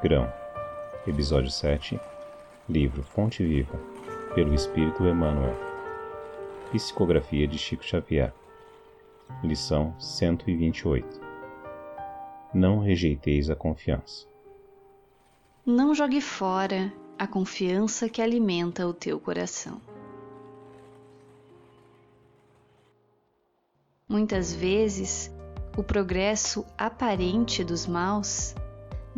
Grão, Episódio 7, Livro Fonte Viva, pelo Espírito Emmanuel. Psicografia de Chico Xavier. Lição 128. Não rejeiteis a confiança. Não jogue fora a confiança que alimenta o teu coração. Muitas vezes, o progresso aparente dos maus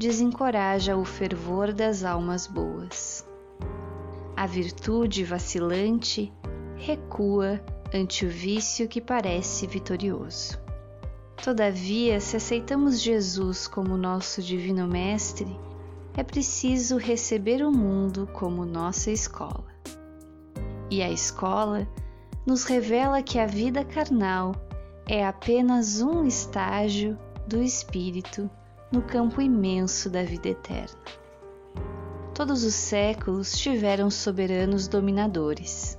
desencoraja o fervor das almas boas. A virtude vacilante recua ante o vício que parece vitorioso. Todavia, se aceitamos Jesus como nosso Divino Mestre, é preciso receber o mundo como nossa escola. E a escola nos revela que a vida carnal é apenas um estágio do espírito no campo imenso da vida eterna. Todos os séculos tiveram soberanos dominadores.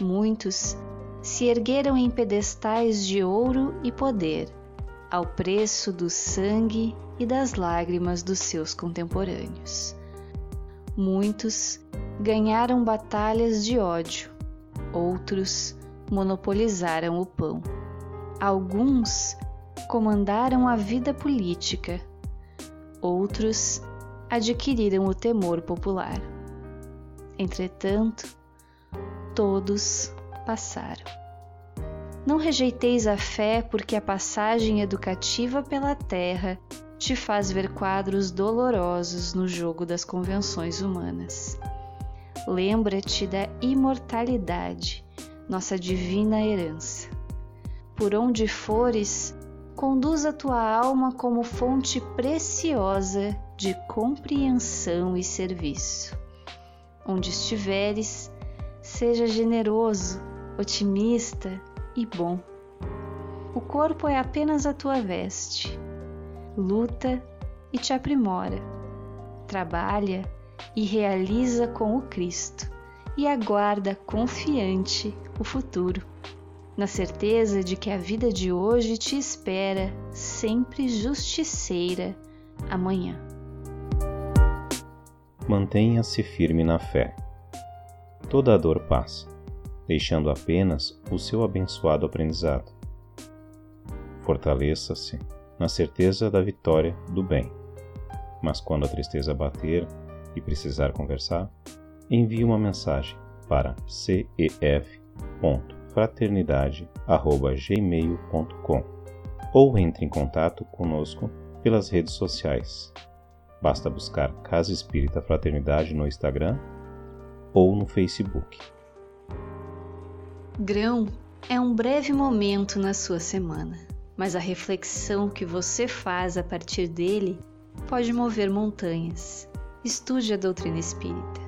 Muitos se ergueram em pedestais de ouro e poder, ao preço do sangue e das lágrimas dos seus contemporâneos. Muitos ganharam batalhas de ódio, outros monopolizaram o pão. Alguns comandaram a vida política, outros adquiriram o temor popular. Entretanto, todos passaram. Não rejeiteis a fé porque a passagem educativa pela terra te faz ver quadros dolorosos no jogo das convenções humanas. Lembra-te da imortalidade, nossa divina herança por onde fores, conduz a tua alma como fonte preciosa de compreensão e serviço. Onde estiveres, seja generoso, otimista e bom. O corpo é apenas a tua veste. Luta e te aprimora. Trabalha e realiza com o Cristo e aguarda confiante o futuro na certeza de que a vida de hoje te espera sempre justiceira amanhã. Mantenha-se firme na fé. Toda a dor passa, deixando apenas o seu abençoado aprendizado. Fortaleça-se na certeza da vitória do bem. Mas quando a tristeza bater e precisar conversar, envie uma mensagem para cef fraternidade@gmail.com ou entre em contato conosco pelas redes sociais. Basta buscar Casa Espírita Fraternidade no Instagram ou no Facebook. Grão é um breve momento na sua semana, mas a reflexão que você faz a partir dele pode mover montanhas. Estude a doutrina espírita.